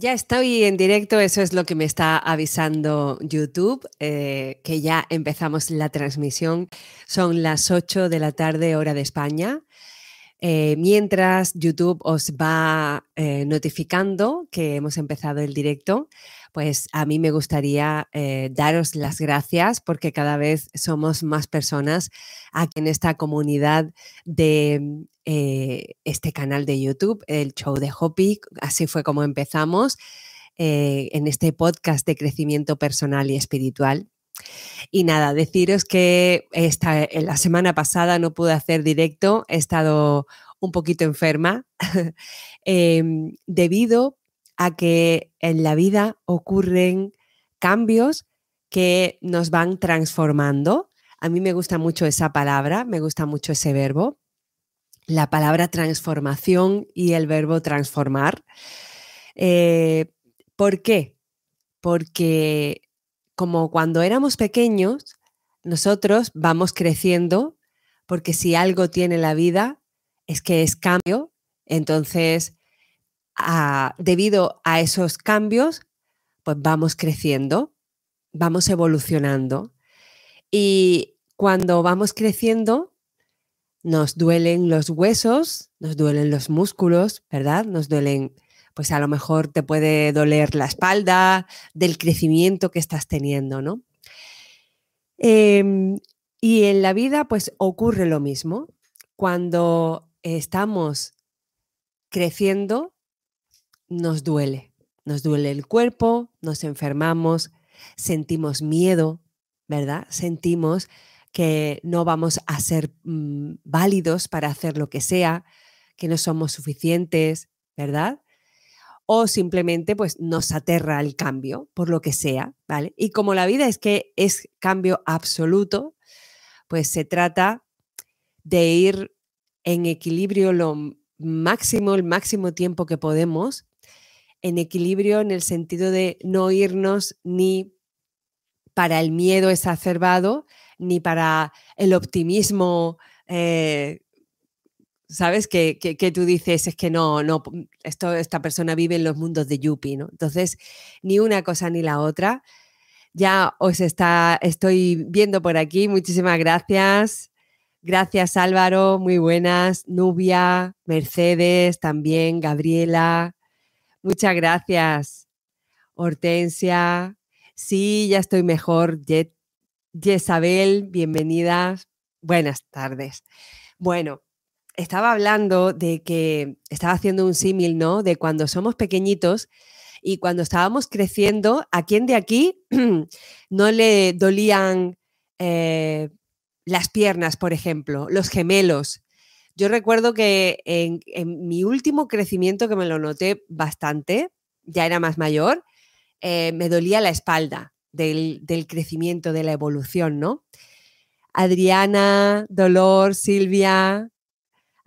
Ya estoy en directo, eso es lo que me está avisando YouTube, eh, que ya empezamos la transmisión. Son las 8 de la tarde, hora de España. Eh, mientras YouTube os va eh, notificando que hemos empezado el directo, pues a mí me gustaría daros las gracias porque cada vez somos más personas aquí en esta comunidad de eh, este canal de YouTube, el show de Hopi. Así fue como empezamos eh, en este podcast de crecimiento personal y espiritual. Y nada, deciros que esta, la semana pasada no pude hacer directo, he estado un poquito enferma em, debido a que en la vida ocurren cambios que nos van transformando. A mí me gusta mucho esa palabra, me gusta mucho ese verbo la palabra transformación y el verbo transformar. Eh, ¿Por qué? Porque como cuando éramos pequeños, nosotros vamos creciendo, porque si algo tiene la vida es que es cambio, entonces debido a esos cambios, pues vamos creciendo, vamos evolucionando. Y cuando vamos creciendo, nos duelen los huesos, nos duelen los músculos, ¿verdad? Nos duelen, pues a lo mejor te puede doler la espalda del crecimiento que estás teniendo, ¿no? Em, y en la vida, pues ocurre lo mismo. Cuando estamos creciendo, nos duele. Nos duele el cuerpo, nos enfermamos, sentimos miedo, ¿verdad? Sentimos que no vamos a ser mm, válidos para hacer lo que sea, que no somos suficientes, ¿verdad? O simplemente pues nos aterra el cambio, por lo que sea, ¿vale? Y como la vida es que es cambio absoluto, pues se trata de ir en equilibrio lo máximo, el máximo tiempo que podemos, en equilibrio en el sentido de no irnos ni para el miedo exacerbado, ni para el optimismo, eh, ¿sabes? Que, tú dices, es que no, no, esto, esta persona vive en los mundos de Yuppie, ¿no? Entonces, ni una cosa ni la otra. Ya os está, estoy viendo por aquí, muchísimas gracias. Gracias Álvaro, muy buenas. Nubia, Mercedes, también Gabriela. Muchas gracias. Hortensia. Sí, ya estoy mejor. Jet Jezabel, bienvenidas. Buenas tardes. Bueno, estaba hablando de que estaba haciendo un símil, ¿no? De cuando somos pequeñitos y cuando estábamos creciendo, ¿a quién de aquí no le dolían eh, las piernas, por ejemplo, los gemelos? Yo recuerdo que en, mi último crecimiento, que me lo noté bastante, ya era más mayor, eh, me dolía la espalda del, crecimiento, de la evolución, ¿no? Adriana, Dolor, Silvia,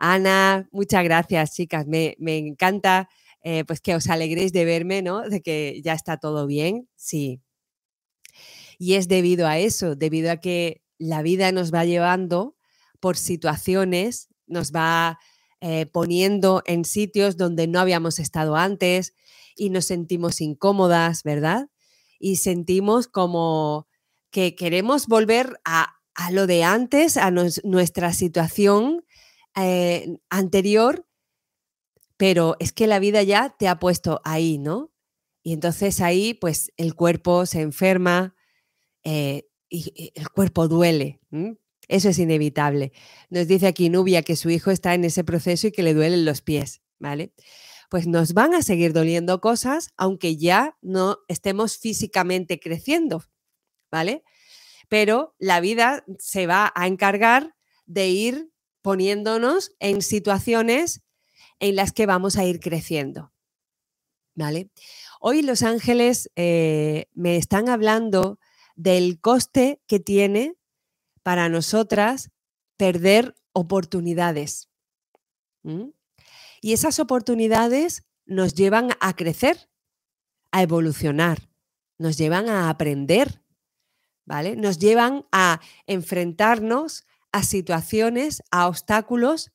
Ana, muchas gracias, chicas. Me, encanta eh, pues que os alegréis de verme, ¿no? De que ya está todo bien. Sí. Y es debido a eso, debido a que la vida nos va llevando por situaciones, nos va eh, poniendo en sitios donde no habíamos estado antes y nos sentimos incómodas, ¿verdad? y sentimos como que queremos volver a, lo de antes, a nuestra situación eh, anterior, pero es que la vida ya te ha puesto ahí, ¿no? Y entonces ahí pues el cuerpo se enferma eh, y, el cuerpo duele. Eso es inevitable. Nos dice aquí Nubia que su hijo está en ese proceso y que le duelen los pies, ¿vale? pues nos van a seguir doliendo cosas aunque ya no estemos físicamente creciendo, ¿vale? Pero la vida se va a encargar de ir poniéndonos en situaciones en las que vamos a ir creciendo, ¿vale? Hoy los ángeles eh, me están hablando del coste que tiene para nosotras perder oportunidades. Y esas oportunidades nos llevan a crecer, a evolucionar, nos llevan a aprender, ¿vale? Nos llevan a enfrentarnos a situaciones, a obstáculos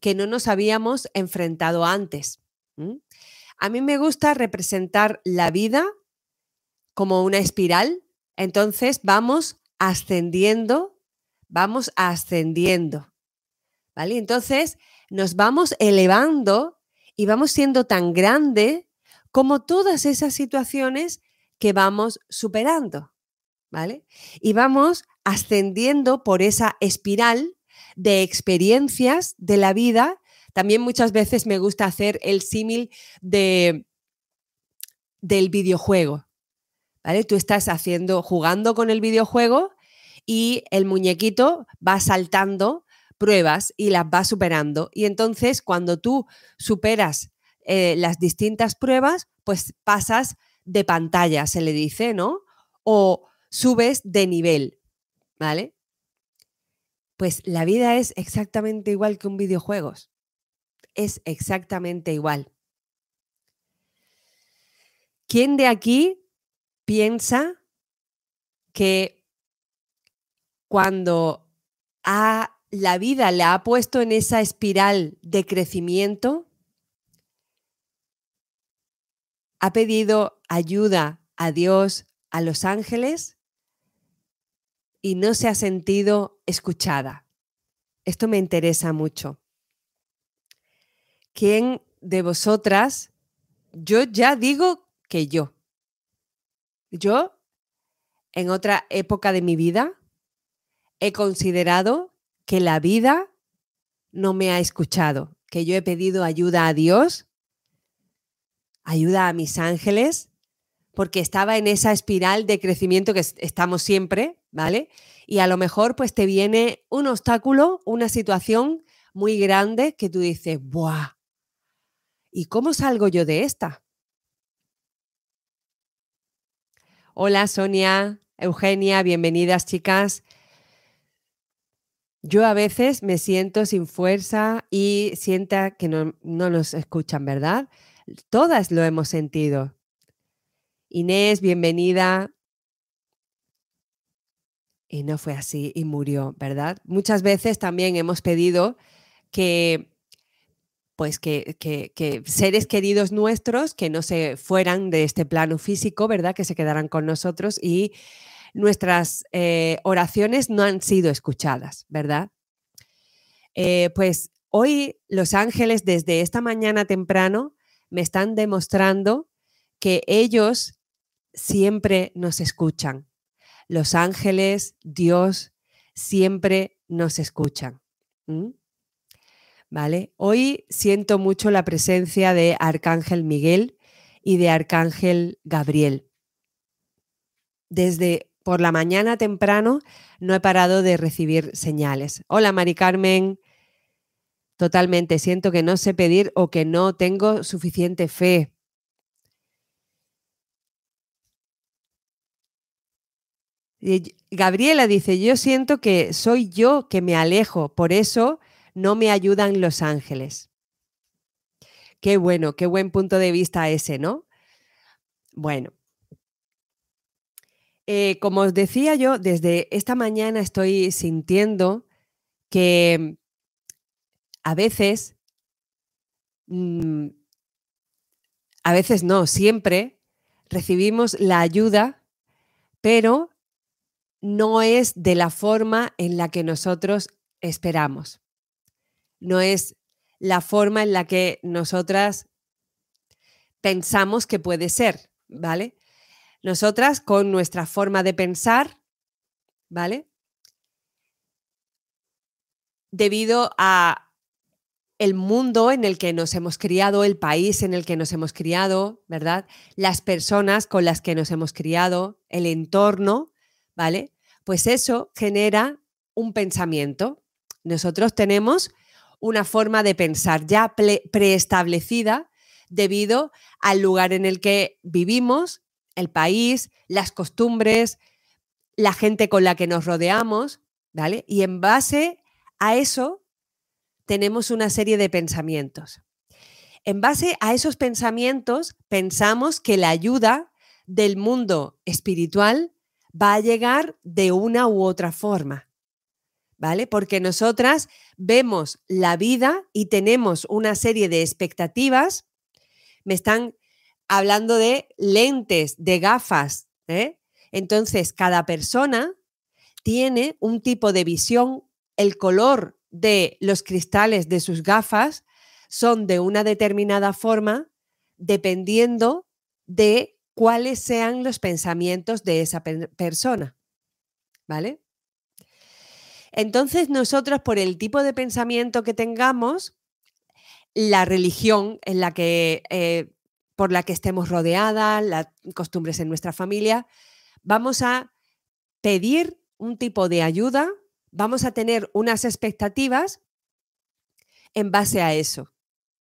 que no nos habíamos enfrentado antes. A mí me gusta representar la vida como una espiral. Entonces vamos ascendiendo, vamos ascendiendo. ¿Vale? Entonces nos vamos elevando y vamos siendo tan grande como todas esas situaciones que vamos superando. ¿Vale? Y vamos ascendiendo por esa espiral de experiencias de la vida. También muchas veces me gusta hacer el símil de, del videojuego. ¿Vale? Tú estás haciendo, jugando con el videojuego y el muñequito va saltando pruebas y las va superando. Y entonces cuando tú superas eh, las distintas pruebas, pues pasas de pantalla, se le dice, ¿no? O subes de nivel, ¿vale? Pues la vida es exactamente igual que un videojuego. Es exactamente igual. ¿Quién de aquí piensa que cuando la vida le ha puesto en esa espiral de crecimiento, ha pedido ayuda a Dios, a los ángeles, y no se ha sentido escuchada. Esto me interesa mucho. ¿Quién de vosotras, yo ya digo que yo, yo en otra época de mi vida he considerado que la vida no me ha escuchado, que yo he pedido ayuda a Dios, ayuda a mis ángeles, porque estaba en esa espiral de crecimiento que estamos siempre, ¿vale? Y a lo mejor pues te viene un obstáculo, una situación muy grande que tú dices, ¡buah! ¿Y cómo salgo yo de esta? Hola Sonia, Eugenia, bienvenidas chicas. Yo a veces me siento sin fuerza y sienta que no, no nos escuchan, ¿verdad? Todas lo hemos sentido. Inés, bienvenida. Y no fue así y murió, ¿verdad? Muchas veces también hemos pedido que, pues que, que, seres queridos nuestros que no se fueran de este plano físico, ¿verdad? Que se quedaran con nosotros y nuestras eh, oraciones no han sido escuchadas, ¿verdad? Eh, pues hoy los ángeles desde esta mañana temprano me están demostrando que ellos siempre nos escuchan. Los ángeles, Dios, siempre nos escuchan. ¿Vale? Hoy siento mucho la presencia de Arcángel Miguel y de Arcángel Gabriel. Desde por la mañana temprano no he parado de recibir señales. Hola, Mari Carmen. Totalmente, siento que no sé pedir o que no tengo suficiente fe. Gabriela dice, yo siento que soy yo que me alejo, por eso no me ayudan los ángeles. Qué bueno, qué buen punto de vista ese, ¿no? Bueno, eh, como os decía yo, desde esta mañana estoy sintiendo que a veces, mm, a veces no, siempre recibimos la ayuda, pero no es de la forma en la que nosotros esperamos. No es la forma en la que nosotras pensamos que puede ser, ¿vale? Nosotras con nuestra forma de pensar, ¿vale? Debido a el mundo en el que nos hemos criado, el país en el que nos hemos criado, ¿verdad? Las personas con las que nos hemos criado, el entorno, ¿vale? Pues eso genera un pensamiento. Nosotros tenemos una forma de pensar ya preestablecida debido al lugar en el que vivimos, el país, las costumbres, la gente con la que nos rodeamos, ¿vale? Y en base a eso tenemos una serie de pensamientos. En base a esos pensamientos pensamos que la ayuda del mundo espiritual va a llegar de una u otra forma. ¿Vale? Porque nosotras vemos la vida y tenemos una serie de expectativas, me están hablando de lentes, de gafas. ¿eh? Entonces, cada persona tiene un tipo de visión, el color de los cristales de sus gafas son de una determinada forma dependiendo de cuáles sean los pensamientos de esa persona. ¿Vale? Entonces nosotros, por el tipo de pensamiento que tengamos, la religión en la que, eh, por la que estemos rodeadas, las costumbres en nuestra familia, vamos a pedir un tipo de ayuda, vamos a tener unas expectativas en base a eso,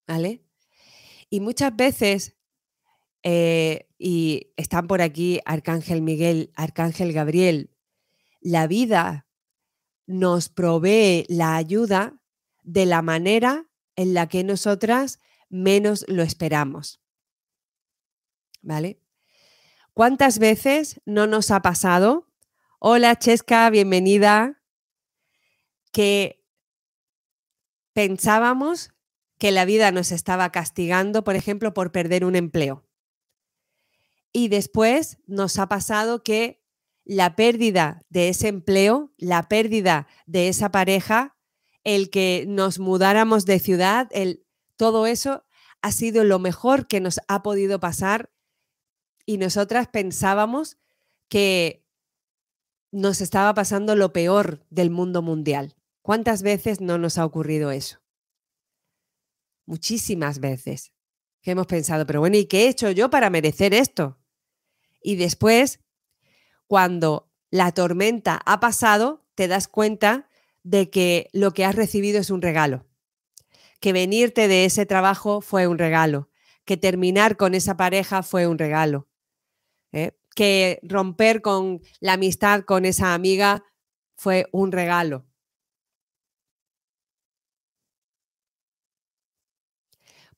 ¿vale? Y muchas veces, eh, y están por aquí Arcángel Miguel, Arcángel Gabriel, la vida nos provee la ayuda de la manera en la que nosotras menos lo esperamos. ¿Vale? ¿Cuántas veces no nos ha pasado? Hola Chesca, bienvenida. Que pensábamos que la vida nos estaba castigando, por ejemplo, por perder un empleo. Y después nos ha pasado que la pérdida de ese empleo, la pérdida de esa pareja, el que nos mudáramos de ciudad, el, todo eso ha sido lo mejor que nos ha podido pasar y nosotras pensábamos que nos estaba pasando lo peor del mundo mundial. ¿Cuántas veces no nos ha ocurrido eso? Muchísimas veces que hemos pensado, pero bueno, ¿y qué he hecho yo para merecer esto? Y después cuando la tormenta ha pasado, te das cuenta de que lo que has recibido es un regalo, que venirte de ese trabajo fue un regalo, que terminar con esa pareja fue un regalo, ¿eh? que romper con la amistad con esa amiga fue un regalo.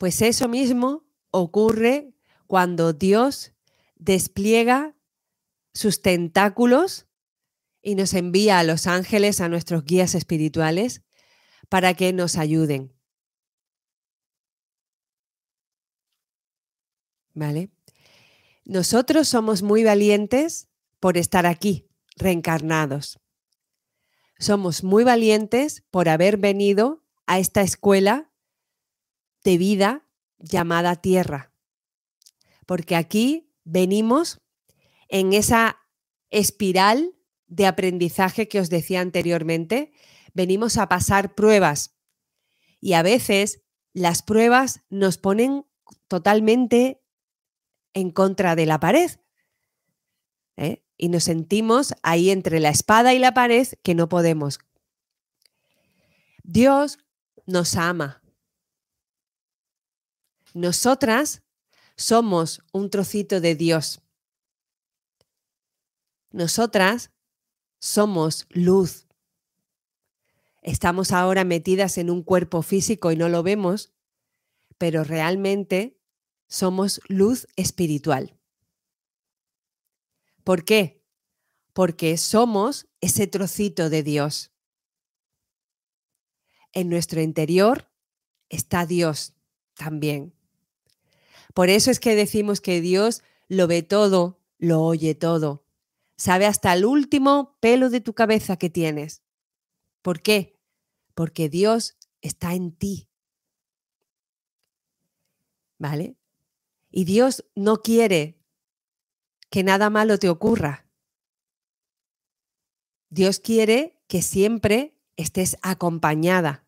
Pues eso mismo ocurre cuando Dios despliega sus tentáculos y nos envía a los ángeles, a nuestros guías espirituales, para que nos ayuden. ¿Vale? Nosotros somos muy valientes por estar aquí, reencarnados. Somos muy valientes por haber venido a esta escuela de vida llamada Tierra. Porque aquí venimos en esa espiral de aprendizaje que os decía anteriormente, venimos a pasar pruebas y a veces las pruebas nos ponen totalmente en contra de la pared. ¿eh? Y nos sentimos ahí entre la espada y la pared que no podemos. Dios nos ama. Nosotras somos un trocito de Dios. Nosotras somos luz. Estamos ahora metidas en un cuerpo físico y no lo vemos, pero realmente somos luz espiritual. ¿Por qué? Porque somos ese trocito de Dios. En nuestro interior está Dios también. Por eso es que decimos que Dios lo ve todo, lo oye todo, sabe hasta el último pelo de tu cabeza que tienes. ¿Por qué? Porque Dios está en ti. ¿Vale? Y Dios no quiere que nada malo te ocurra. Dios quiere que siempre estés acompañada.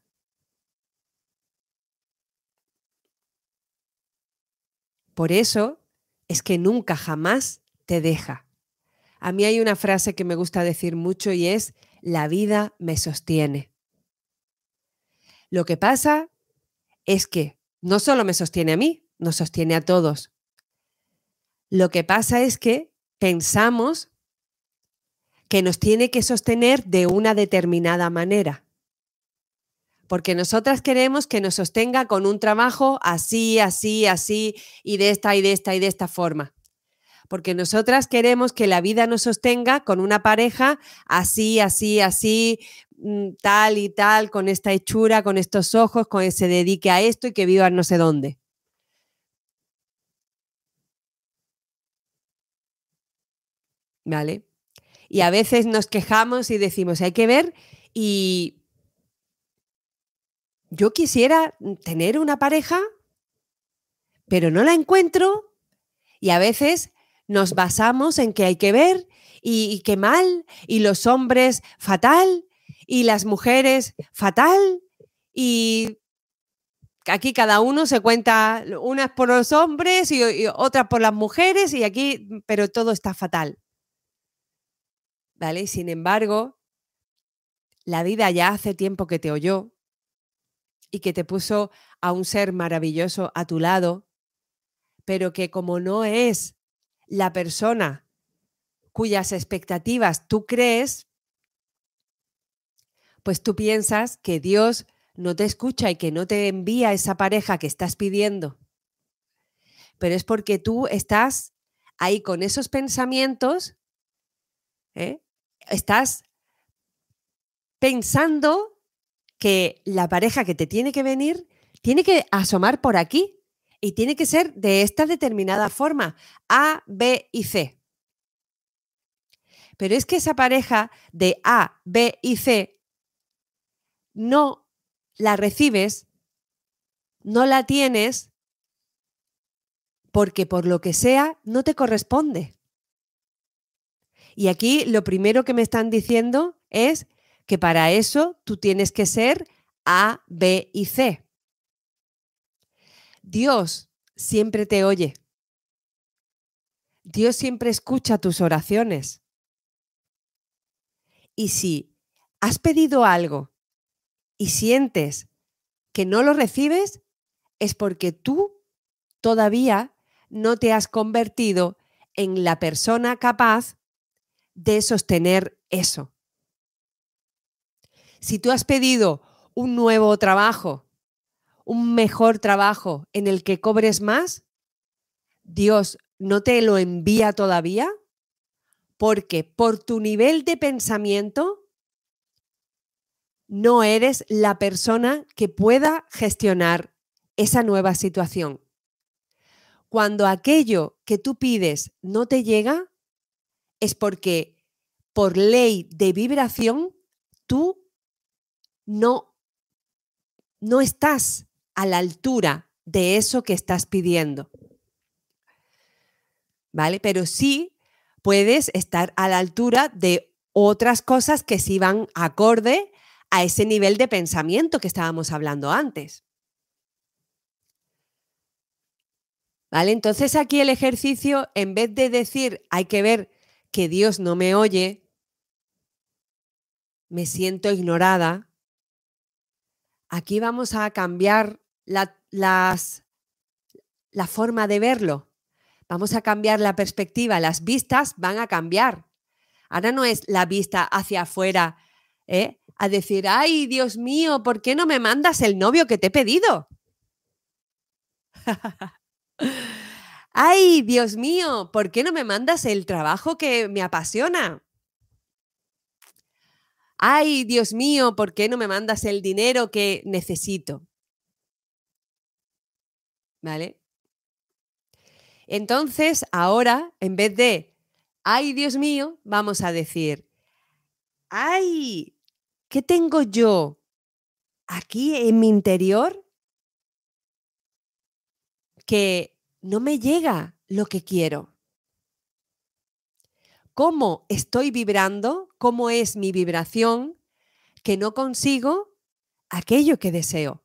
Por eso es que nunca jamás te deja. A mí hay una frase que me gusta decir mucho y es, la vida me sostiene. Lo que pasa es que no solo me sostiene a mí, nos sostiene a todos. Lo que pasa es que pensamos que nos tiene que sostener de una determinada manera porque nosotras queremos que nos sostenga con un trabajo así, así, así, y de esta, y de esta, y de esta forma. Porque nosotras queremos que la vida nos sostenga con una pareja así, así, así, mm, tal y tal, con esta hechura, con estos ojos, con que se dedique a esto y que viva no sé dónde. ¿Vale? Y a veces nos quejamos y decimos, hay que ver y yo quisiera tener una pareja, pero no la encuentro y a veces nos basamos en que hay que ver y, qué mal, y los hombres fatal, y las mujeres fatal, y aquí cada uno se cuenta, unas por los hombres y, y otras por las mujeres, y aquí, pero todo está fatal. ¿Vale? Sin embargo, la vida ya hace tiempo que te oyó y que te puso a un ser maravilloso a tu lado, pero que como no es la persona cuyas expectativas tú crees, pues tú piensas que Dios no te escucha y que no te envía esa pareja que estás pidiendo. Pero es porque tú estás ahí con esos pensamientos, ¿eh? estás pensando que la pareja que te tiene que venir tiene que asomar por aquí y tiene que ser de esta determinada forma, A, B y C. Pero es que esa pareja de A, B y C no la recibes, no la tienes, porque por lo que sea no te corresponde. Y aquí lo primero que me están diciendo es que para eso tú tienes que ser A, B y C. Dios siempre te oye. Dios siempre escucha tus oraciones. Y si has pedido algo y sientes que no lo recibes, es porque tú todavía no te has convertido en la persona capaz de sostener eso. Si tú has pedido un nuevo trabajo, un mejor trabajo en el que cobres más, Dios no te lo envía todavía porque por tu nivel de pensamiento no eres la persona que pueda gestionar esa nueva situación. Cuando aquello que tú pides no te llega, es porque por ley de vibración tú no, no estás a la altura de eso que estás pidiendo. ¿Vale? Pero sí puedes estar a la altura de otras cosas que sí van acorde a ese nivel de pensamiento que estábamos hablando antes. ¿Vale? Entonces aquí el ejercicio, en vez de decir hay que ver que Dios no me oye, me siento ignorada, aquí vamos a cambiar la, las, la forma de verlo. Vamos a cambiar la perspectiva, las vistas van a cambiar. Ahora no es la vista hacia afuera, ¿eh? a decir, ay, Dios mío, ¿por qué no me mandas el novio que te he pedido? ay, Dios mío, ¿por qué no me mandas el trabajo que me apasiona? Ay, Dios mío, ¿por qué no me mandas el dinero que necesito? ¿Vale? Entonces, ahora, en vez de, ay Dios mío, vamos a decir, ay, ¿qué tengo yo aquí en mi interior que no me llega lo que quiero? ¿Cómo estoy vibrando? ¿Cómo es mi vibración que no consigo aquello que deseo?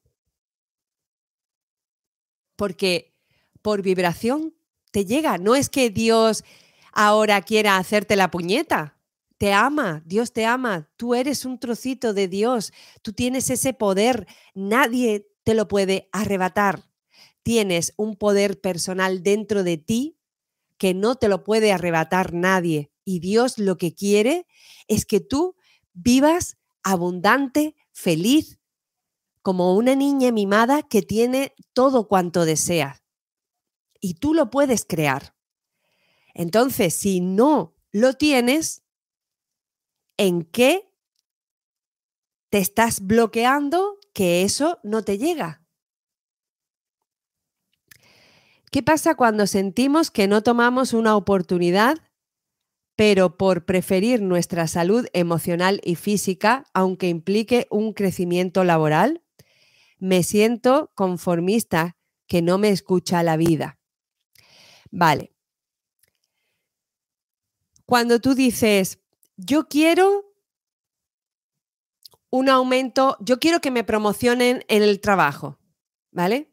Porque por vibración te llega. No es que Dios ahora quiera hacerte la puñeta. Te ama, Dios te ama, tú eres un trocito de Dios, tú tienes ese poder, nadie te lo puede arrebatar. Tienes un poder personal dentro de ti que no te lo puede arrebatar nadie. Y Dios lo que quiere es que tú vivas abundante, feliz, como una niña mimada que tiene todo cuanto desea y tú lo puedes crear. Entonces, si no lo tienes, ¿en qué te estás bloqueando que eso no te llega? ¿Qué pasa cuando sentimos que no tomamos una oportunidad pero por preferir nuestra salud emocional y física, aunque implique un crecimiento laboral, me siento conformista que no me escucha la vida. Vale. Cuando tú dices, yo quiero un aumento, yo quiero que me promocionen en el trabajo, ¿vale?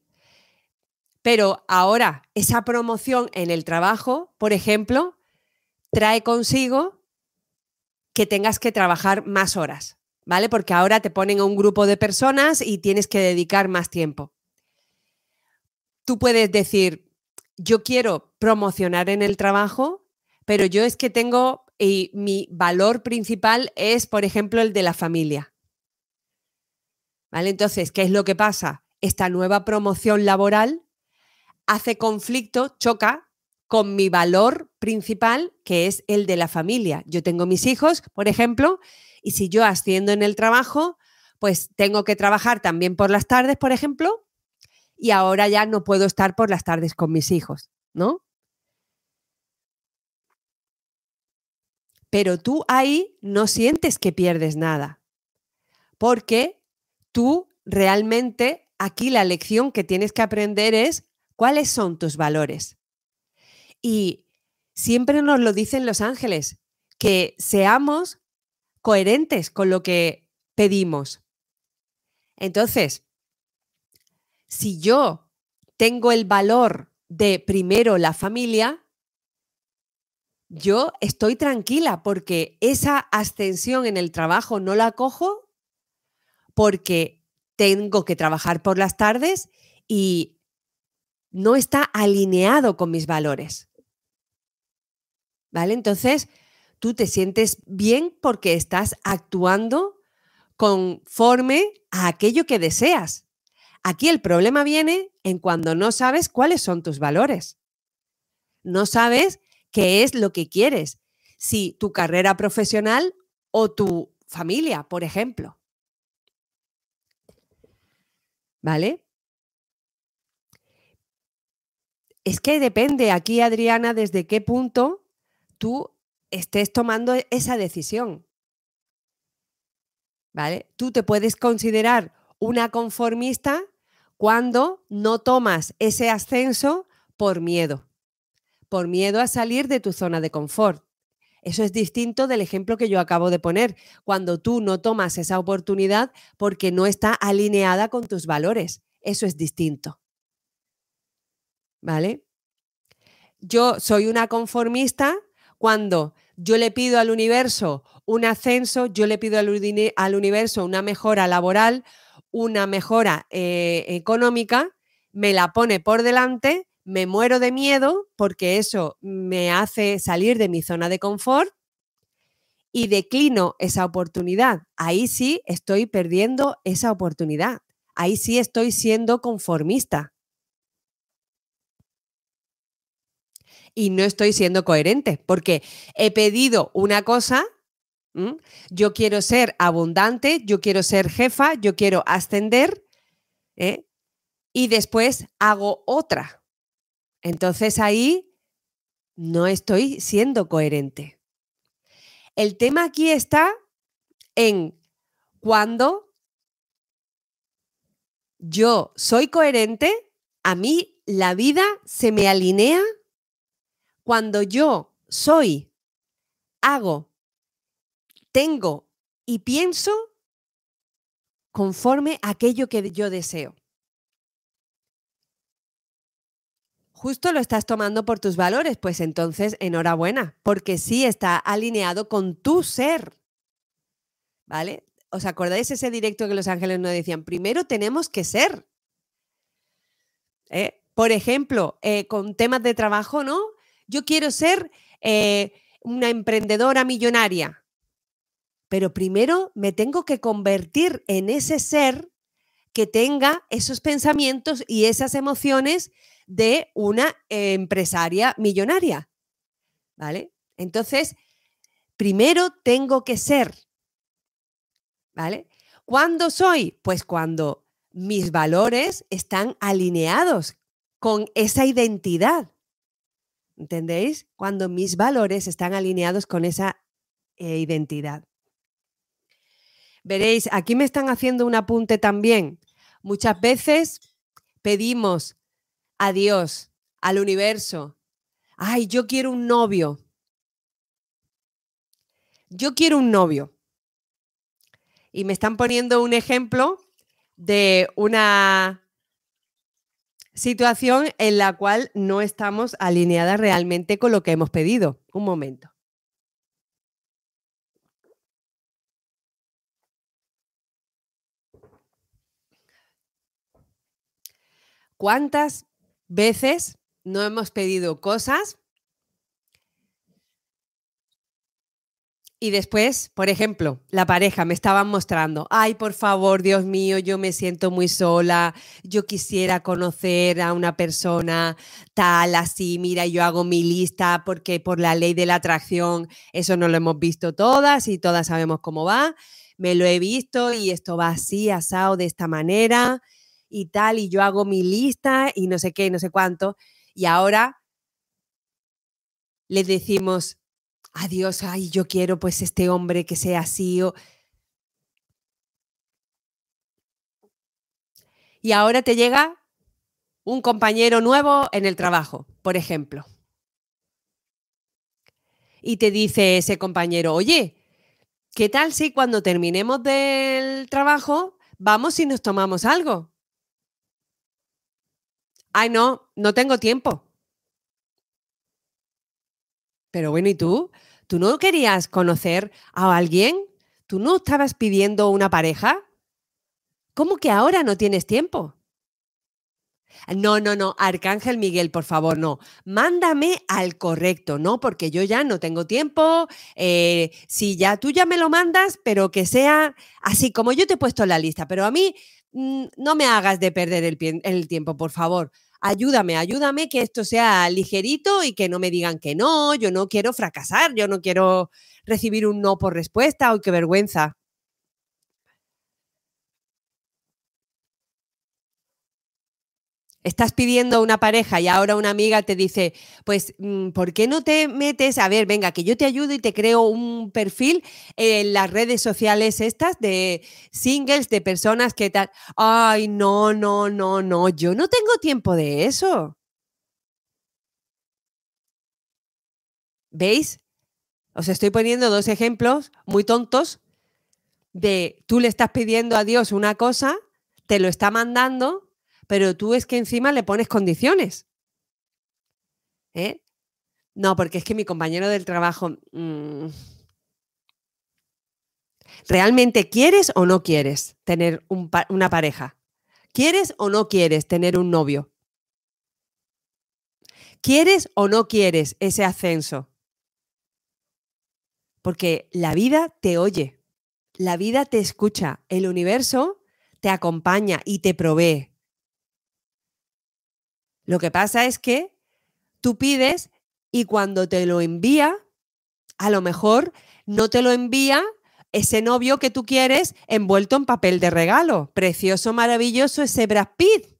Pero ahora esa promoción en el trabajo, por ejemplo, trae consigo que tengas que trabajar más horas, ¿vale? Porque ahora te ponen a un grupo de personas y tienes que dedicar más tiempo. Tú puedes decir, yo quiero promocionar en el trabajo, pero yo es que tengo, y mi valor principal es, por ejemplo, el de la familia. ¿Vale? Entonces, ¿qué es lo que pasa? Esta nueva promoción laboral hace conflicto, choca con mi valor principal, que es el de la familia. Yo tengo mis hijos, por ejemplo, y si yo asciendo en el trabajo, pues tengo que trabajar también por las tardes, por ejemplo, y ahora ya no puedo estar por las tardes con mis hijos, ¿no? Pero tú ahí no sientes que pierdes nada, porque tú realmente aquí la lección que tienes que aprender es cuáles son tus valores. Y siempre nos lo dicen los ángeles, que seamos coherentes con lo que pedimos. Entonces, si yo tengo el valor de primero la familia, yo estoy tranquila porque esa ascensión en el trabajo no la cojo porque tengo que trabajar por las tardes y no está alineado con mis valores. ¿Vale? Entonces, tú te sientes bien porque estás actuando conforme a aquello que deseas. Aquí el problema viene en cuando no sabes cuáles son tus valores. No sabes qué es lo que quieres, si tu carrera profesional o tu familia, por ejemplo. ¿Vale? Es que depende aquí, Adriana, desde qué punto tú estés tomando esa decisión. ¿Vale? Tú te puedes considerar una conformista cuando no tomas ese ascenso por miedo, por miedo a salir de tu zona de confort. Eso es distinto del ejemplo que yo acabo de poner, cuando tú no tomas esa oportunidad porque no está alineada con tus valores. Eso es distinto. ¿Vale? Yo soy una conformista cuando yo le pido al universo un ascenso, yo le pido al, universo una mejora laboral, una mejora eh, económica, me la pone por delante, me muero de miedo porque eso me hace salir de mi zona de confort y declino esa oportunidad. Ahí sí estoy perdiendo esa oportunidad. Ahí sí estoy siendo conformista. Y no estoy siendo coherente porque he pedido una cosa yo quiero ser abundante, yo quiero ser jefa, yo quiero ascender ¿eh? y después hago otra. Entonces ahí no estoy siendo coherente. El tema aquí está en cuando yo soy coherente, a mí la vida se me alinea cuando yo soy, hago tengo y pienso conforme a aquello que yo deseo. Justo lo estás tomando por tus valores, pues entonces enhorabuena, porque sí está alineado con tu ser. ¿Vale? ¿Os acordáis ese directo que los ángeles nos decían? Primero tenemos que ser. ¿Eh? Por ejemplo, eh, con temas de trabajo, ¿no? Yo quiero ser eh, una emprendedora millonaria pero primero me tengo que convertir en ese ser que tenga esos pensamientos y esas emociones de una empresaria millonaria. ¿Vale? Entonces, primero tengo que ser. ¿Vale? ¿Cuándo soy? Pues cuando mis valores están alineados con esa identidad. ¿Entendéis? Cuando mis valores están alineados con esa eh, identidad. Veréis, aquí me están haciendo un apunte también. Muchas veces pedimos a Dios, al universo, ay, yo quiero un novio. Yo quiero un novio. Y me están poniendo un ejemplo de una situación en la cual no estamos alineadas realmente con lo que hemos pedido. Un momento. ¿Cuántas veces no hemos pedido cosas Y después, por ejemplo, la pareja me estaban mostrando, ay, por favor, Dios mío, yo me siento muy sola, yo quisiera conocer a una persona tal, así, mira, yo hago mi lista porque por la ley de la atracción, eso no lo hemos visto todas y todas sabemos cómo va, me lo he visto y esto va así, asado de esta manera y tal, y yo hago mi lista y no sé qué, no sé cuánto, y ahora le decimos, adiós, ay, yo quiero pues este hombre que sea así. O... Y ahora te llega un compañero nuevo en el trabajo, por ejemplo. Y te dice ese compañero, oye, ¿qué tal si cuando terminemos del trabajo vamos y nos tomamos algo? Ay, no, no tengo tiempo. Pero bueno, ¿y tú? ¿Tú no querías conocer a alguien? ¿Tú no estabas pidiendo una pareja? ¿Cómo que ahora no tienes tiempo? No, no, no, Arcángel Miguel, por favor, no. Mándame al correcto, ¿no? Porque yo ya no tengo tiempo. Eh, si ya tú ya me lo mandas, pero que sea así como yo te he puesto en la lista. Pero a mí mm, no me hagas de perder el, el tiempo, por favor ayúdame, ayúdame que esto sea ligerito y que no me digan que no, yo no quiero fracasar, yo no quiero recibir un no por respuesta, ¡ay, qué vergüenza! Estás pidiendo una pareja y ahora una amiga te dice, pues, mm, ¿por qué no te metes? A ver, venga, que yo te ayudo y te creo un perfil en las redes sociales estas de singles, de personas que tal. Ay, no, no, no, no, yo no tengo tiempo de eso. ¿Veis? Os estoy poniendo dos ejemplos muy tontos de tú le estás pidiendo a Dios una cosa, te lo está mandando pero tú es que encima le pones condiciones. ¿Eh? No, porque es que mi compañero del trabajo... Mm, ¿Realmente quieres o no quieres tener una pareja? ¿Quieres o no quieres tener un novio? ¿Quieres o no quieres ese ascenso? Porque la vida te oye, la vida te escucha, el universo te acompaña y te provee. Lo que pasa es que tú pides y cuando te lo envía, a lo mejor no te lo envía ese novio que tú quieres envuelto en papel de regalo. Precioso, maravilloso ese Brad Pitt.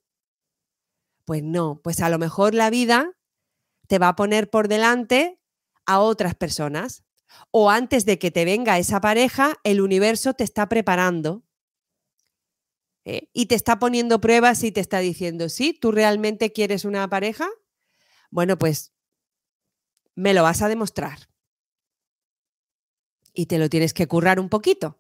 Pues no, pues a lo mejor la vida te va a poner por delante a otras personas. O antes de que te venga esa pareja, el universo te está preparando eh, y te está poniendo pruebas y te está diciendo, sí, ¿tú realmente quieres una pareja? Bueno, pues me lo vas a demostrar. Y te lo tienes que currar un poquito.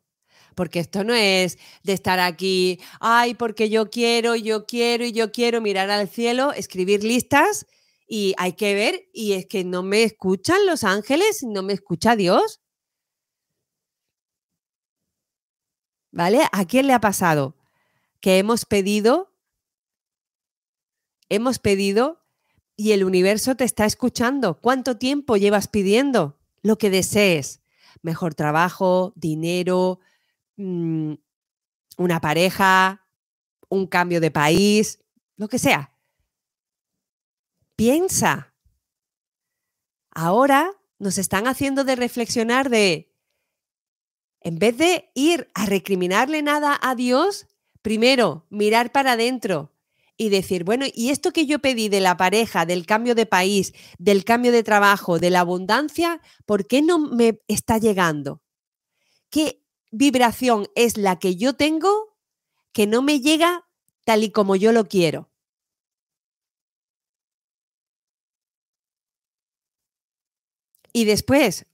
Porque esto no es de estar aquí, ay, porque yo quiero, yo quiero y yo quiero mirar al cielo, escribir listas y hay que ver, y es que no me escuchan los ángeles, no me escucha Dios. ¿Vale? ¿A quién le ha pasado? Que hemos pedido, hemos pedido y el universo te está escuchando. ¿Cuánto tiempo llevas pidiendo? Lo que desees. Mejor trabajo, dinero, mm, una pareja, un cambio de país, lo que sea. Piensa. Ahora nos están haciendo de reflexionar de, en vez de ir a recriminarle nada a Dios, Primero, mirar para adentro y decir, bueno, ¿y esto que yo pedí de la pareja, del cambio de país, del cambio de trabajo, de la abundancia, ¿por qué no me está llegando? ¿Qué vibración es la que yo tengo que no me llega tal y como yo lo quiero? Y después,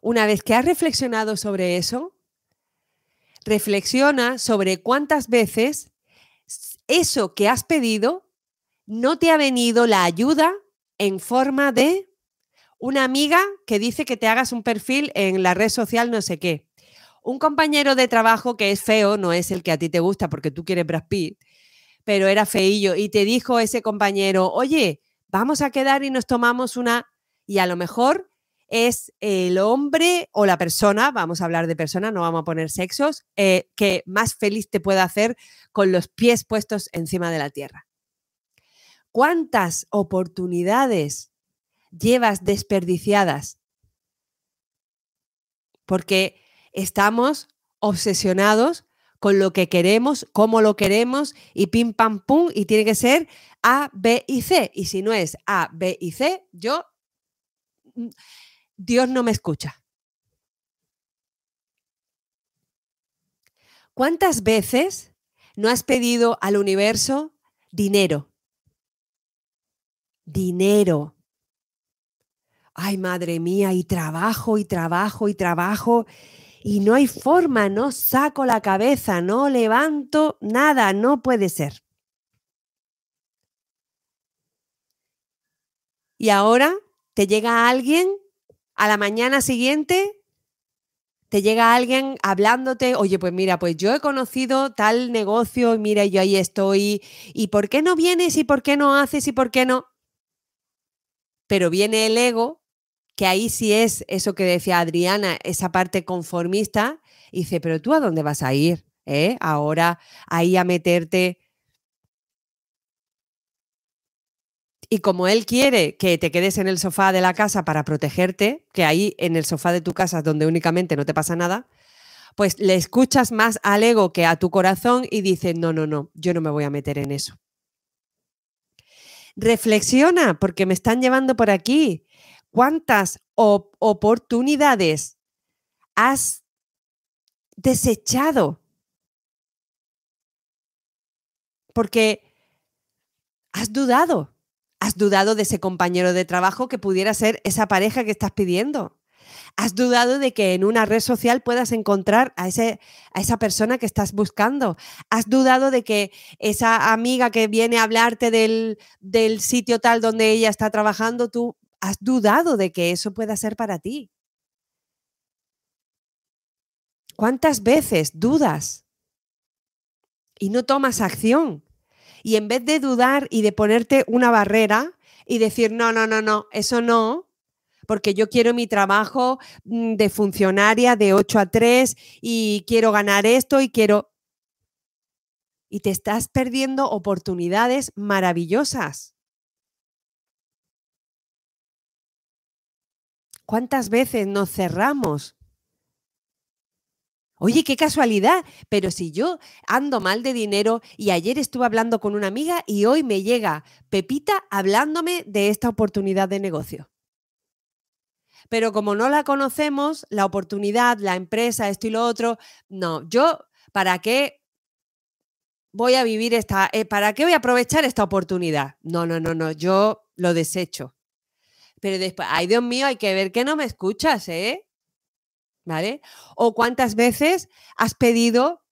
una vez que has reflexionado sobre eso, reflexiona sobre cuántas veces eso que has pedido no te ha venido la ayuda en forma de una amiga que dice que te hagas un perfil en la red social no sé qué. Un compañero de trabajo que es feo, no es el que a ti te gusta porque tú quieres Brad Pitt, pero era feillo y te dijo ese compañero, oye, vamos a quedar y nos tomamos una... Y a lo mejor es el hombre o la persona, vamos a hablar de persona, no vamos a poner sexos, eh, que más feliz te puede hacer con los pies puestos encima de la tierra. ¿Cuántas oportunidades llevas desperdiciadas? Porque estamos obsesionados con lo que queremos, cómo lo queremos y pim pam pum y tiene que ser A, B y C. Y si no es A, B y C, yo Dios no me escucha. ¿Cuántas veces no has pedido al universo dinero? Dinero. Ay, madre mía, y trabajo, y trabajo, y trabajo, y no hay forma, no saco la cabeza, no levanto nada, no puede ser. Y ahora te llega alguien a la mañana siguiente te llega alguien hablándote, oye, pues mira, pues yo he conocido tal negocio y mira, yo ahí estoy, ¿y por qué no vienes y por qué no haces y por qué no? Pero viene el ego, que ahí sí es eso que decía Adriana, esa parte conformista, y dice, pero tú a dónde vas a ir? ¿Eh? Ahora ahí a meterte Y como él quiere que te quedes en el sofá de la casa para protegerte, que ahí en el sofá de tu casa es donde únicamente no te pasa nada, pues le escuchas más al ego que a tu corazón y dices, no, no, no, yo no me voy a meter en eso. Reflexiona, porque me están llevando por aquí. ¿Cuántas oportunidades has desechado? Porque has dudado. ¿Has dudado de ese compañero de trabajo que pudiera ser esa pareja que estás pidiendo? ¿Has dudado de que en una red social puedas encontrar a, ese, a esa persona que estás buscando? ¿Has dudado de que esa amiga que viene a hablarte del, del sitio tal donde ella está trabajando, tú has dudado de que eso pueda ser para ti? ¿Cuántas veces dudas y no tomas acción? Y en vez de dudar y de ponerte una barrera y decir, no, no, no, no, eso no, porque yo quiero mi trabajo mm, de funcionaria de 8 a 3 y quiero ganar esto y quiero... Y te estás perdiendo oportunidades maravillosas. ¿Cuántas veces nos cerramos Oye, qué casualidad, pero si yo ando mal de dinero y ayer estuve hablando con una amiga y hoy me llega Pepita hablándome de esta oportunidad de negocio. Pero como no la conocemos, la oportunidad, la empresa, esto y lo otro, no, yo, ¿para qué voy a vivir esta, eh, para qué voy a aprovechar esta oportunidad? No, no, no, no, yo lo desecho. Pero después, ay Dios mío, hay que ver que no me escuchas, ¿eh? O cuántas veces has pedido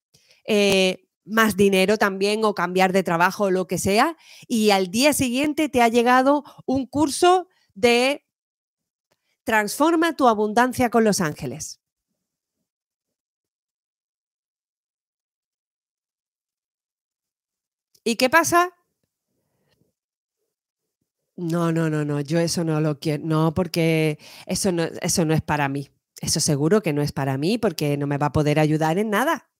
eh, más dinero también o cambiar de trabajo o lo que sea y al día siguiente te ha llegado un curso de transforma tu abundancia con los ángeles. ¿Y qué pasa? No, no, no, no, yo eso no lo quiero, no, porque eso no, eso no es para mí. Eso seguro que no es para mí porque no me va a poder ayudar en nada.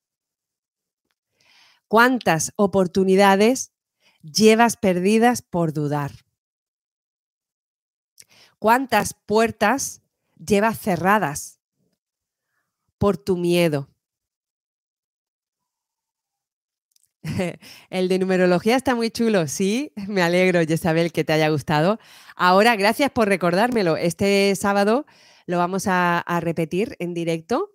¿Cuántas oportunidades llevas perdidas por dudar? ¿Cuántas puertas llevas cerradas por tu miedo? El de numerología está muy chulo, sí, me alegro, Isabel, que te haya gustado. Ahora, gracias por recordármelo. Este sábado lo vamos a, repetir en directo.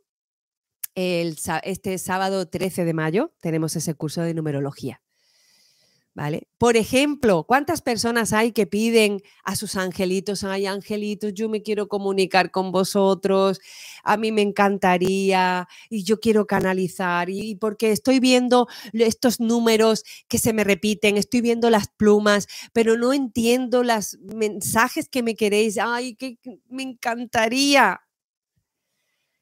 El, este sábado 13 de mayo tenemos ese curso de numerología. ¿Vale? Por ejemplo, ¿cuántas personas hay que piden a sus angelitos, ay angelitos, yo me quiero comunicar con vosotros, a mí me encantaría y yo quiero canalizar y porque estoy viendo estos números que se me repiten, estoy viendo las plumas, pero no entiendo los mensajes que me queréis, ay, que me encantaría.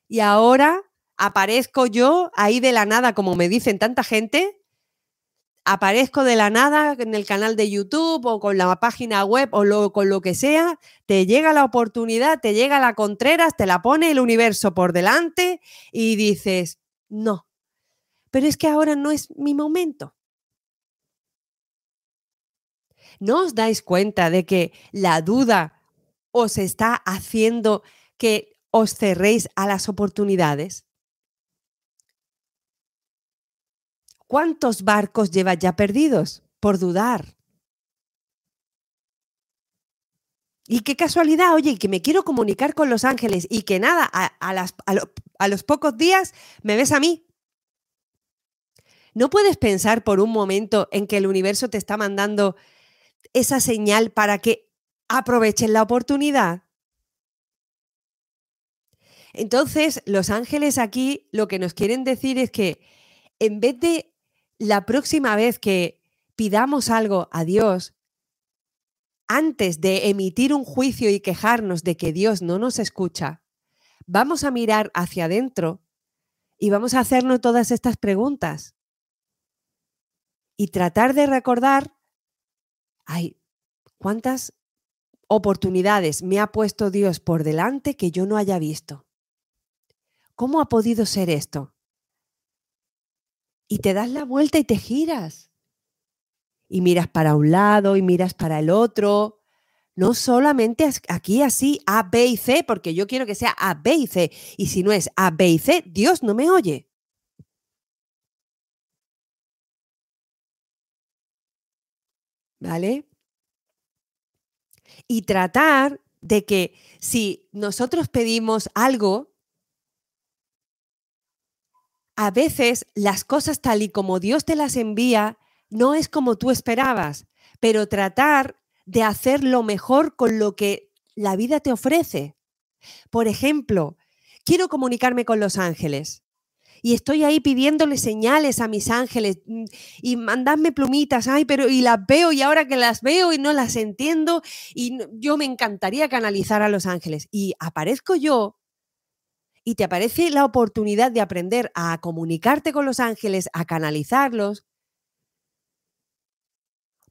Y ahora aparezco yo ahí de la nada, como me dicen tanta gente, aparezco de la nada en el canal de YouTube o con la página web o con lo que sea, te llega la oportunidad, te llega la Contreras, te la pone el universo por delante y dices, no, pero es que ahora no es mi momento. ¿No os dais cuenta de que la duda os está haciendo que os cerréis a las oportunidades? ¿Cuántos barcos llevas ya perdidos por dudar? Y qué casualidad, oye, que me quiero comunicar con los ángeles y que nada, a, los pocos días me ves a mí. ¿No puedes pensar por un momento en que el universo te está mandando esa señal para que aproveches la oportunidad? Entonces, los ángeles aquí lo que nos quieren decir es que en vez de la próxima vez que pidamos algo a Dios, antes de emitir un juicio y quejarnos de que Dios no nos escucha, vamos a mirar hacia adentro y vamos a hacernos todas estas preguntas y tratar de recordar, ay, ¿cuántas oportunidades me ha puesto Dios por delante que yo no haya visto? ¿Cómo ha podido ser esto? Y te das la vuelta y te giras. Y miras para un lado y miras para el otro. No solamente aquí así A, B y C, porque yo quiero que sea A, B y C. Y si no es A, B y C, Dios no me oye. ¿Vale? Y tratar de que si nosotros pedimos algo, a veces las cosas tal y como Dios te las envía no es como tú esperabas, pero tratar de hacer lo mejor con lo que la vida te ofrece. Por ejemplo, quiero comunicarme con los ángeles y estoy ahí pidiéndole señales a mis ángeles mm, y mandadme plumitas, ay, pero y las veo y ahora que las veo y no las entiendo y yo me encantaría canalizar a los ángeles y aparezco yo y te aparece la oportunidad de aprender a comunicarte con los ángeles, a canalizarlos,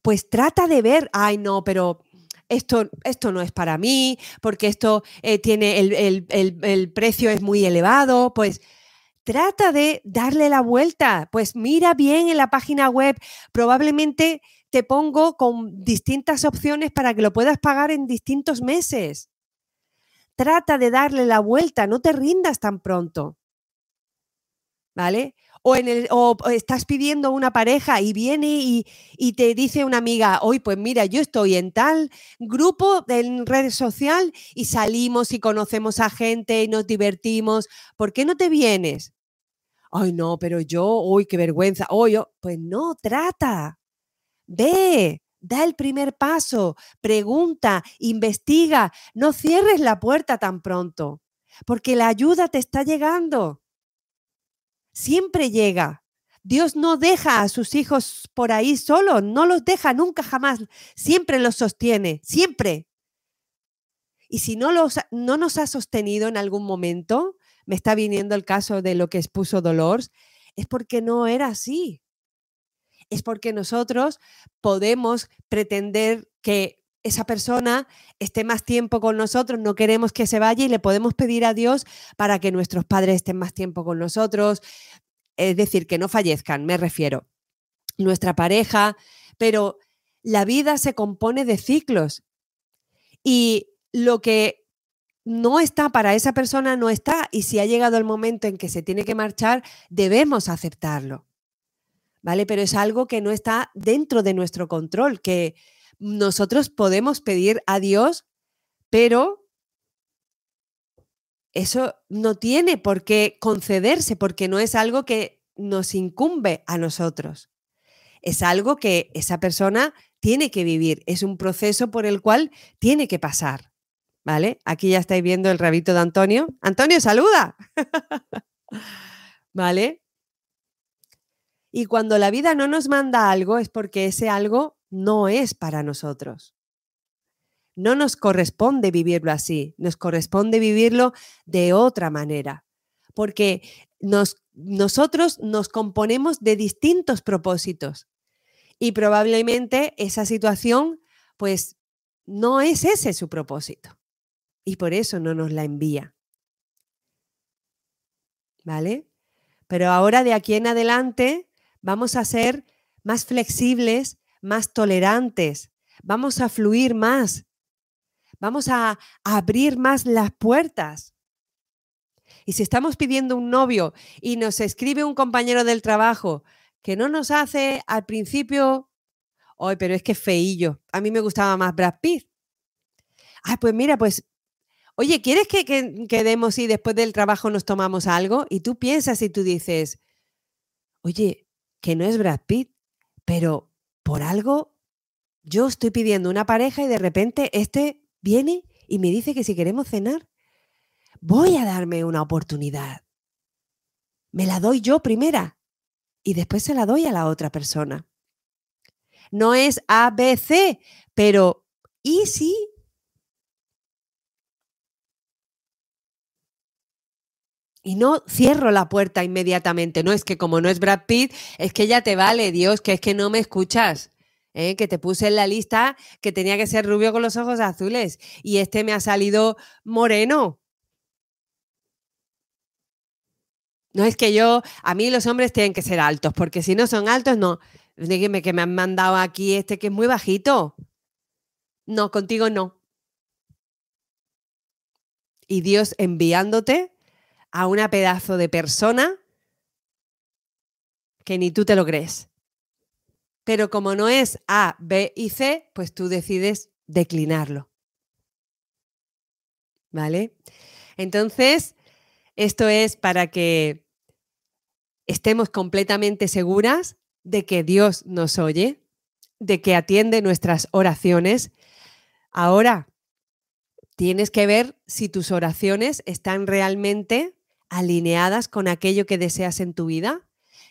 pues trata de ver, ay no, pero esto, esto no es para mí, porque esto eh, tiene el, el precio es muy elevado, pues trata de darle la vuelta, pues mira bien en la página web, probablemente te pongo con distintas opciones para que lo puedas pagar en distintos meses. Trata de darle la vuelta, no te rindas tan pronto. ¿Vale? O, en el, o estás pidiendo una pareja y viene y, y, te dice una amiga, hoy pues mira, yo estoy en tal grupo en red social y salimos y conocemos a gente y nos divertimos, ¿por qué no te vienes? Ay, no, pero yo, uy, qué vergüenza, hoy, yo, pues no, trata, ve, Da el primer paso, pregunta, investiga, no cierres la puerta tan pronto, porque la ayuda te está llegando. Siempre llega. Dios no deja a sus hijos por ahí solos, no los deja nunca jamás, siempre los sostiene, siempre. Y si no, los, no nos ha sostenido en algún momento, me está viniendo el caso de lo que expuso Dolores, es porque no era así es porque nosotros podemos pretender que esa persona esté más tiempo con nosotros, no queremos que se vaya y le podemos pedir a Dios para que nuestros padres estén más tiempo con nosotros, es decir, que no fallezcan, me refiero, nuestra pareja, pero la vida se compone de ciclos y lo que no está para esa persona no está y si ha llegado el momento en que se tiene que marchar, debemos aceptarlo. ¿Vale? Pero es algo que no está dentro de nuestro control, que nosotros podemos pedir a Dios, pero eso no tiene por qué concederse porque no es algo que nos incumbe a nosotros. Es algo que esa persona tiene que vivir, es un proceso por el cual tiene que pasar. ¿Vale? Aquí ya estáis viendo el rabito de Antonio. Antonio, saluda. ¿Vale? Y cuando la vida no nos manda algo es porque ese algo no es para nosotros. No nos corresponde vivirlo así, nos corresponde vivirlo de otra manera, porque nosotros nos componemos de distintos propósitos y probablemente esa situación pues no es ese su propósito y por eso no nos la envía. ¿Vale? Pero ahora de aquí en adelante vamos a ser más flexibles, más tolerantes, vamos a fluir más, vamos a, abrir más las puertas. Y si estamos pidiendo un novio y nos escribe un compañero del trabajo que no nos hace al principio, hoy, pero es que feillo, a mí me gustaba más Brad Pitt. Ah, pues mira, pues, oye, ¿quieres que, que quedemos y después del trabajo nos tomamos algo? Y tú piensas y tú dices, oye, que no es Brad Pitt, pero por algo yo estoy pidiendo una pareja y de repente este viene y me dice que si queremos cenar, voy a darme una oportunidad. Me la doy yo primera y después se la doy a la otra persona. No es ABC, pero ¿y si Y no cierro la puerta inmediatamente. No es que como no es Brad Pitt, es que ya te vale, Dios, que es que no me escuchas. ¿eh? Que te puse en la lista que tenía que ser rubio con los ojos azules. Y este me ha salido moreno. No es que yo, a mí los hombres tienen que ser altos, porque si no son altos, no. Dígame que me han mandado aquí este que es muy bajito. No, contigo no. Y Dios enviándote a una pedazo de persona que ni tú te lo crees. Pero como no es A, B y C, pues tú decides declinarlo. ¿Vale? Entonces, esto es para que estemos completamente seguras de que Dios nos oye, de que atiende nuestras oraciones. Ahora, tienes que ver si tus oraciones están realmente alineadas con aquello que deseas en tu vida?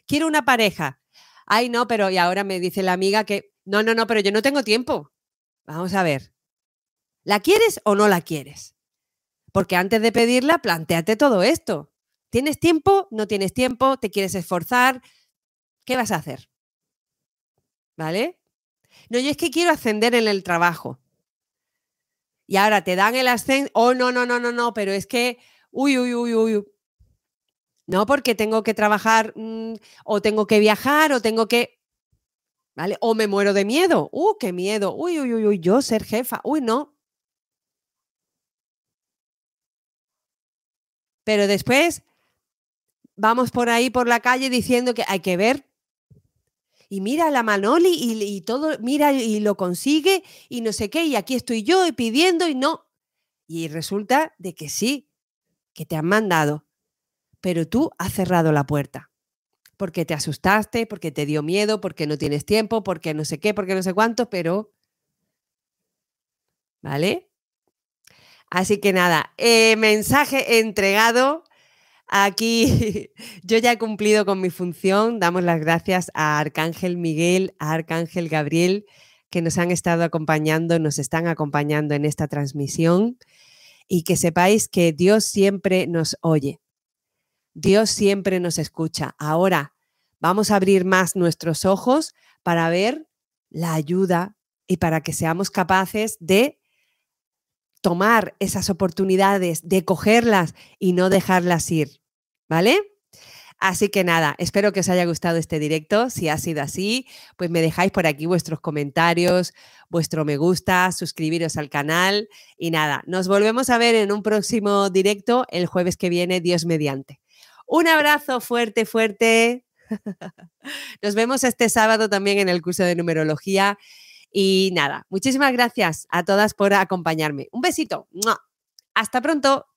Quiero una pareja. Ay, no, pero y ahora me dice la amiga que, no, no, no, pero yo no tengo tiempo. Vamos a ver. ¿La quieres o no la quieres? Porque antes de pedirla, planteate todo esto. ¿Tienes tiempo? ¿No tienes tiempo? ¿Te quieres esforzar? ¿Qué vas a hacer? ¿Vale? No, yo es que quiero ascender en el trabajo. Y ahora te dan el ascenso. Oh, no, no, no, no, no, pero es que, uy, uy, uy, uy. No porque tengo que trabajar mm, o tengo que viajar o tengo que... ¿Vale? O me muero de miedo. ¡Uh, qué miedo! Uy, uy, uy, uy, yo ser jefa. Uy, no. Pero después vamos por ahí por la calle diciendo que hay que ver. Y mira la Manoli y, y todo, mira y lo consigue y no sé qué, y aquí estoy yo pidiendo y no. Y resulta de que sí, que te han mandado pero tú has cerrado la puerta. Porque te asustaste, porque te dio miedo, porque no tienes tiempo, porque no sé qué, porque no sé cuánto, pero... ¿Vale? Así que nada, eh, mensaje entregado. Aquí yo ya he cumplido con mi función. Damos las gracias a Arcángel Miguel, a Arcángel Gabriel, que nos han estado acompañando, nos están acompañando en esta transmisión. Y que sepáis que Dios siempre nos oye. Dios siempre nos escucha. Ahora vamos a abrir más nuestros ojos para ver la ayuda y para que seamos capaces de tomar esas oportunidades, de cogerlas y no dejarlas ir. ¿Vale? Así que nada, espero que os haya gustado este directo. Si ha sido así, pues me dejáis por aquí vuestros comentarios, vuestro me gusta, suscribiros al canal y nada, nos volvemos a ver en un próximo directo el jueves que viene, Dios mediante. Un abrazo fuerte, fuerte. Nos vemos este sábado también en el curso de numerología. Y nada, muchísimas gracias a todas por acompañarme. Un besito. Hasta pronto.